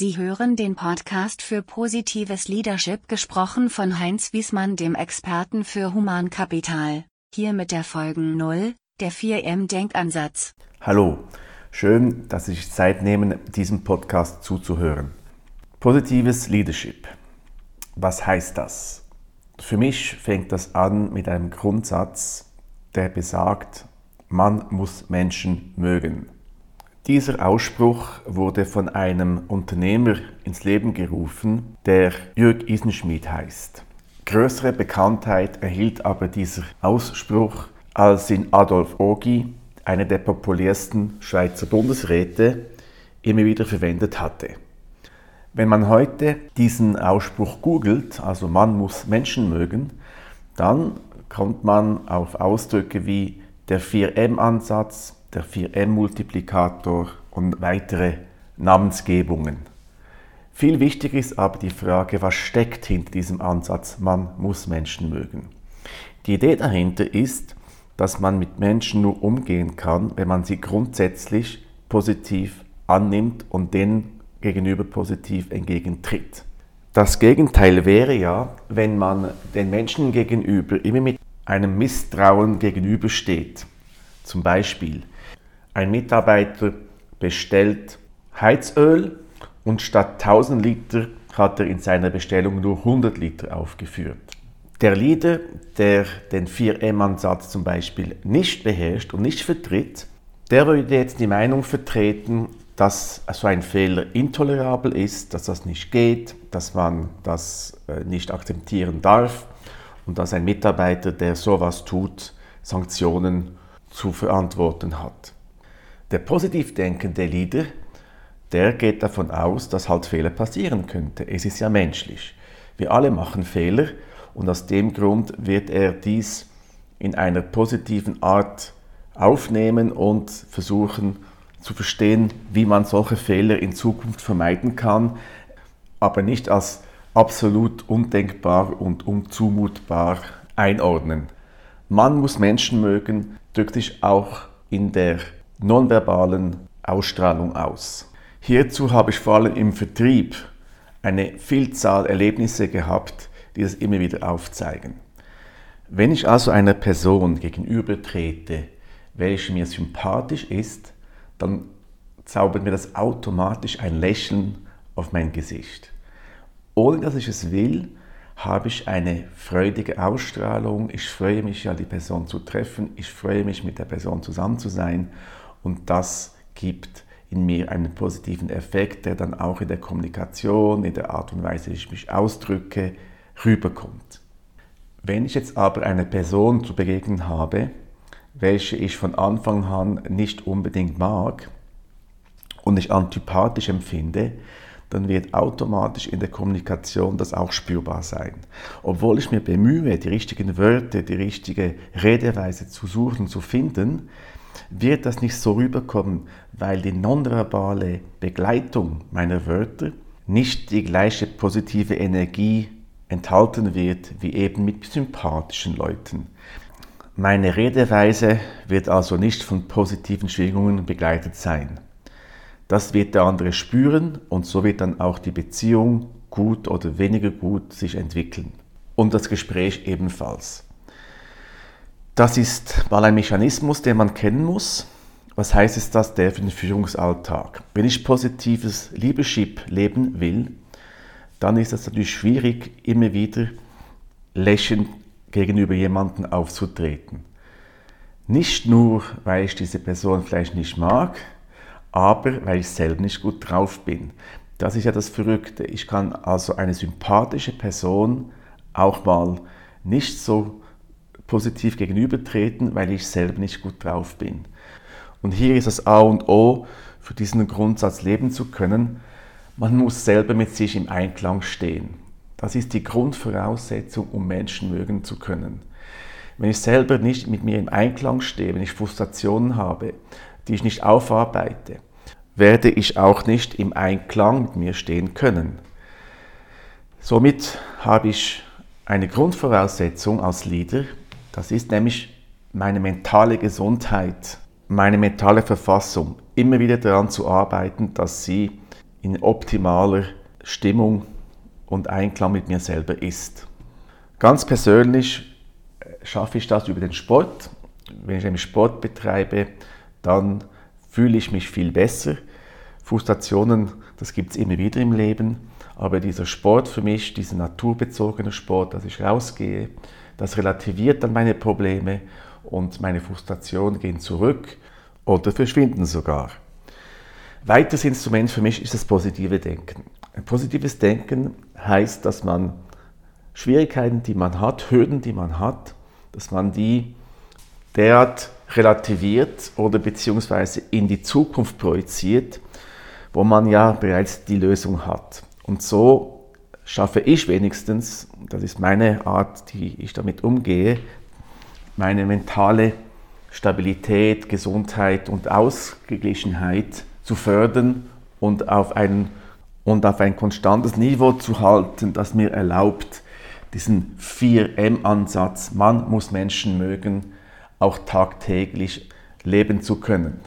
Sie hören den Podcast für positives Leadership gesprochen von Heinz Wiesmann, dem Experten für Humankapital. Hier mit der Folgen 0, der 4M-Denkansatz. Hallo, schön, dass Sie sich Zeit nehmen, diesem Podcast zuzuhören. Positives Leadership. Was heißt das? Für mich fängt das an mit einem Grundsatz, der besagt, man muss Menschen mögen. Dieser Ausspruch wurde von einem Unternehmer ins Leben gerufen, der Jörg Isenschmidt heißt. Größere Bekanntheit erhielt aber dieser Ausspruch, als ihn Adolf Ogi, einer der populärsten Schweizer Bundesräte, immer wieder verwendet hatte. Wenn man heute diesen Ausspruch googelt, also man muss Menschen mögen, dann kommt man auf Ausdrücke wie der 4M-Ansatz, der 4M-Multiplikator und weitere Namensgebungen. Viel wichtiger ist aber die Frage, was steckt hinter diesem Ansatz, man muss Menschen mögen. Die Idee dahinter ist, dass man mit Menschen nur umgehen kann, wenn man sie grundsätzlich positiv annimmt und denen gegenüber positiv entgegentritt. Das Gegenteil wäre ja, wenn man den Menschen gegenüber immer mit einem Misstrauen gegenübersteht. Zum Beispiel, ein Mitarbeiter bestellt Heizöl und statt 1000 Liter hat er in seiner Bestellung nur 100 Liter aufgeführt. Der Leader, der den 4M-Ansatz zum Beispiel nicht beherrscht und nicht vertritt, der würde jetzt die Meinung vertreten, dass so ein Fehler intolerabel ist, dass das nicht geht, dass man das äh, nicht akzeptieren darf und dass ein Mitarbeiter, der sowas tut, Sanktionen zu verantworten hat. Der positiv denkende Leader, der geht davon aus, dass halt Fehler passieren könnte. Es ist ja menschlich. Wir alle machen Fehler und aus dem Grund wird er dies in einer positiven Art aufnehmen und versuchen zu verstehen, wie man solche Fehler in Zukunft vermeiden kann, aber nicht als absolut undenkbar und unzumutbar einordnen. Man muss Menschen mögen, drückt sich auch in der nonverbalen Ausstrahlung aus. Hierzu habe ich vor allem im Vertrieb eine Vielzahl Erlebnisse gehabt, die das immer wieder aufzeigen. Wenn ich also einer Person gegenübertrete, welche mir sympathisch ist, dann zaubert mir das automatisch ein Lächeln auf mein Gesicht. Ohne dass ich es will, habe ich eine freudige Ausstrahlung. Ich freue mich ja, die Person zu treffen. Ich freue mich, mit der Person zusammen zu sein. Und das gibt in mir einen positiven Effekt, der dann auch in der Kommunikation, in der Art und Weise, wie ich mich ausdrücke, rüberkommt. Wenn ich jetzt aber eine Person zu begegnen habe, welche ich von Anfang an nicht unbedingt mag und ich antipathisch empfinde, dann wird automatisch in der Kommunikation das auch spürbar sein. Obwohl ich mir bemühe, die richtigen Wörter, die richtige Redeweise zu suchen, zu finden, wird das nicht so rüberkommen, weil die nonverbale Begleitung meiner Wörter nicht die gleiche positive Energie enthalten wird wie eben mit sympathischen Leuten. Meine Redeweise wird also nicht von positiven Schwingungen begleitet sein. Das wird der andere spüren und so wird dann auch die Beziehung gut oder weniger gut sich entwickeln. Und das Gespräch ebenfalls. Das ist mal ein Mechanismus, den man kennen muss. Was heißt es das der für den Führungsalltag? Wenn ich positives Leadership leben will, dann ist es natürlich schwierig, immer wieder lächelnd gegenüber jemandem aufzutreten. Nicht nur, weil ich diese Person vielleicht nicht mag, aber weil ich selber nicht gut drauf bin. Das ist ja das Verrückte. Ich kann also eine sympathische Person auch mal nicht so positiv gegenübertreten, weil ich selber nicht gut drauf bin. Und hier ist das A und O, für diesen Grundsatz leben zu können. Man muss selber mit sich im Einklang stehen. Das ist die Grundvoraussetzung, um Menschen mögen zu können. Wenn ich selber nicht mit mir im Einklang stehe, wenn ich Frustrationen habe, die ich nicht aufarbeite, werde ich auch nicht im Einklang mit mir stehen können. Somit habe ich eine Grundvoraussetzung als Leader, das ist nämlich meine mentale Gesundheit, meine mentale Verfassung, immer wieder daran zu arbeiten, dass sie in optimaler Stimmung und Einklang mit mir selber ist. Ganz persönlich äh, schaffe ich das über den Sport. Wenn ich einen Sport betreibe, dann fühle ich mich viel besser. Frustrationen, das gibt es immer wieder im Leben, aber dieser Sport für mich, dieser naturbezogene Sport, dass ich rausgehe, das relativiert dann meine Probleme und meine Frustrationen gehen zurück oder verschwinden sogar. Weiteres Instrument für mich ist das positive Denken. Ein positives Denken heißt, dass man Schwierigkeiten, die man hat, Hürden, die man hat, dass man die derart relativiert oder beziehungsweise in die Zukunft projiziert, wo man ja bereits die Lösung hat. Und so schaffe ich wenigstens, das ist meine Art, die ich damit umgehe, meine mentale Stabilität, Gesundheit und Ausgeglichenheit zu fördern und auf ein, und auf ein konstantes Niveau zu halten, das mir erlaubt, diesen 4M-Ansatz, man muss Menschen mögen, auch tagtäglich leben zu können.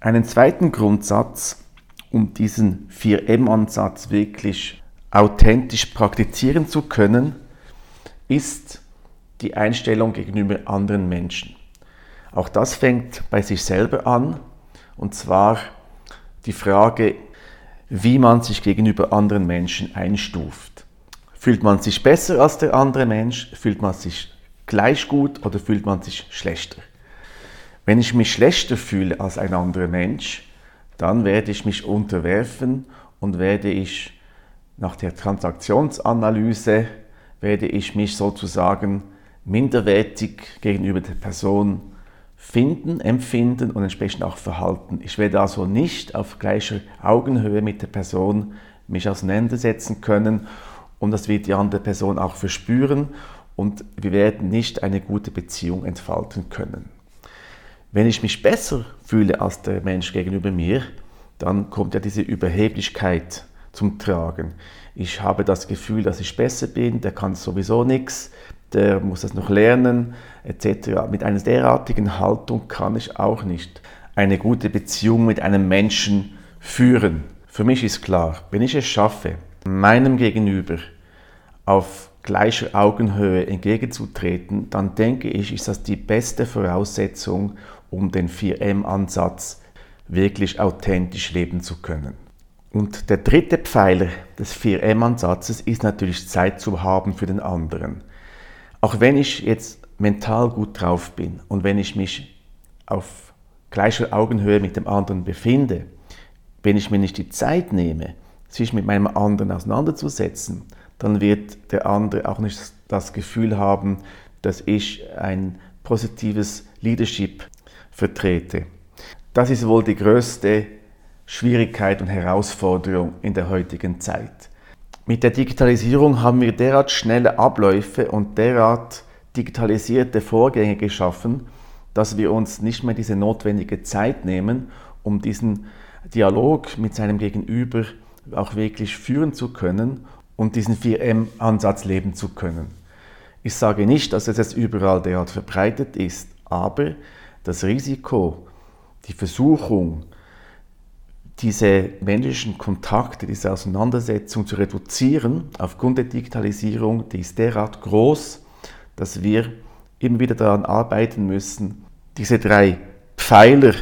Einen zweiten Grundsatz, um diesen 4M-Ansatz wirklich authentisch praktizieren zu können, ist die Einstellung gegenüber anderen Menschen. Auch das fängt bei sich selber an, und zwar die Frage, wie man sich gegenüber anderen Menschen einstuft. Fühlt man sich besser als der andere Mensch? Fühlt man sich gleich gut oder fühlt man sich schlechter? Wenn ich mich schlechter fühle als ein anderer Mensch, dann werde ich mich unterwerfen und werde ich nach der Transaktionsanalyse, werde ich mich sozusagen minderwertig gegenüber der Person finden, empfinden und entsprechend auch verhalten. Ich werde also nicht auf gleicher Augenhöhe mit der Person mich auseinandersetzen können und das wird die andere Person auch verspüren und wir werden nicht eine gute Beziehung entfalten können. Wenn ich mich besser fühle als der Mensch gegenüber mir, dann kommt ja diese Überheblichkeit zum Tragen. Ich habe das Gefühl, dass ich besser bin, der kann sowieso nichts, der muss das noch lernen, etc. Mit einer derartigen Haltung kann ich auch nicht eine gute Beziehung mit einem Menschen führen. Für mich ist klar, wenn ich es schaffe, meinem Gegenüber auf gleicher Augenhöhe entgegenzutreten, dann denke ich, ist das die beste Voraussetzung, um den 4M-Ansatz wirklich authentisch leben zu können. Und der dritte Pfeiler des 4M-Ansatzes ist natürlich Zeit zu haben für den anderen. Auch wenn ich jetzt mental gut drauf bin und wenn ich mich auf gleicher Augenhöhe mit dem anderen befinde, wenn ich mir nicht die Zeit nehme, sich mit meinem anderen auseinanderzusetzen, dann wird der andere auch nicht das Gefühl haben, dass ich ein positives Leadership vertrete. Das ist wohl die größte Schwierigkeit und Herausforderung in der heutigen Zeit. Mit der Digitalisierung haben wir derart schnelle Abläufe und derart digitalisierte Vorgänge geschaffen, dass wir uns nicht mehr diese notwendige Zeit nehmen, um diesen Dialog mit seinem Gegenüber auch wirklich führen zu können und diesen 4M-Ansatz leben zu können. Ich sage nicht, dass es jetzt überall derart verbreitet ist, aber das Risiko, die Versuchung, diese menschlichen Kontakte, diese Auseinandersetzung zu reduzieren aufgrund der Digitalisierung, die ist derart groß, dass wir immer wieder daran arbeiten müssen, diese drei Pfeiler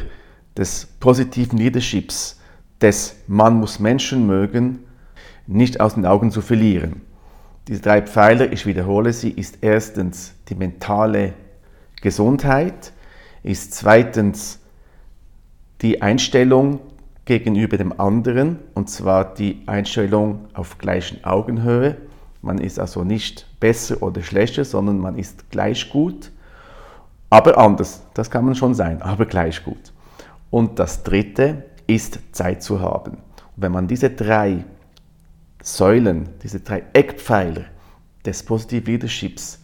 des positiven Leaderships, des Man muss Menschen mögen, nicht aus den Augen zu verlieren. Diese drei Pfeiler, ich wiederhole sie, ist erstens die mentale Gesundheit, ist zweitens die Einstellung gegenüber dem anderen, und zwar die Einstellung auf gleichen Augenhöhe. Man ist also nicht besser oder schlechter, sondern man ist gleich gut, aber anders. Das kann man schon sein, aber gleich gut. Und das Dritte ist Zeit zu haben. Und wenn man diese drei Säulen, diese drei Eckpfeiler des Positive Leaderships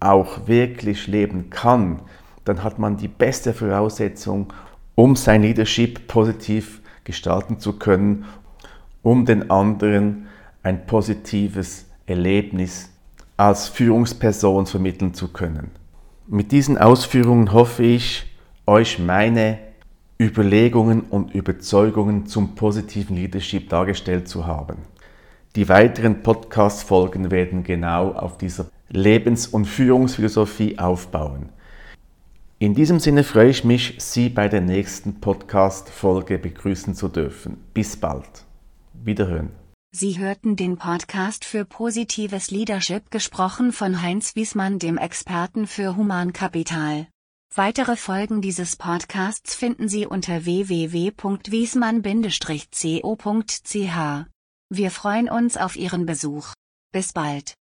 auch wirklich leben kann, dann hat man die beste Voraussetzung, um sein Leadership positiv gestalten zu können, um den anderen ein positives Erlebnis als Führungsperson vermitteln zu können. Mit diesen Ausführungen hoffe ich, euch meine Überlegungen und Überzeugungen zum positiven Leadership dargestellt zu haben. Die weiteren Podcast-Folgen werden genau auf dieser Lebens- und Führungsphilosophie aufbauen. In diesem Sinne freue ich mich, Sie bei der nächsten Podcast-Folge begrüßen zu dürfen. Bis bald. Wiederhören. Sie hörten den Podcast für positives Leadership gesprochen von Heinz Wiesmann, dem Experten für Humankapital. Weitere Folgen dieses Podcasts finden Sie unter www.wiesmann-co.ch. Wir freuen uns auf Ihren Besuch. Bis bald.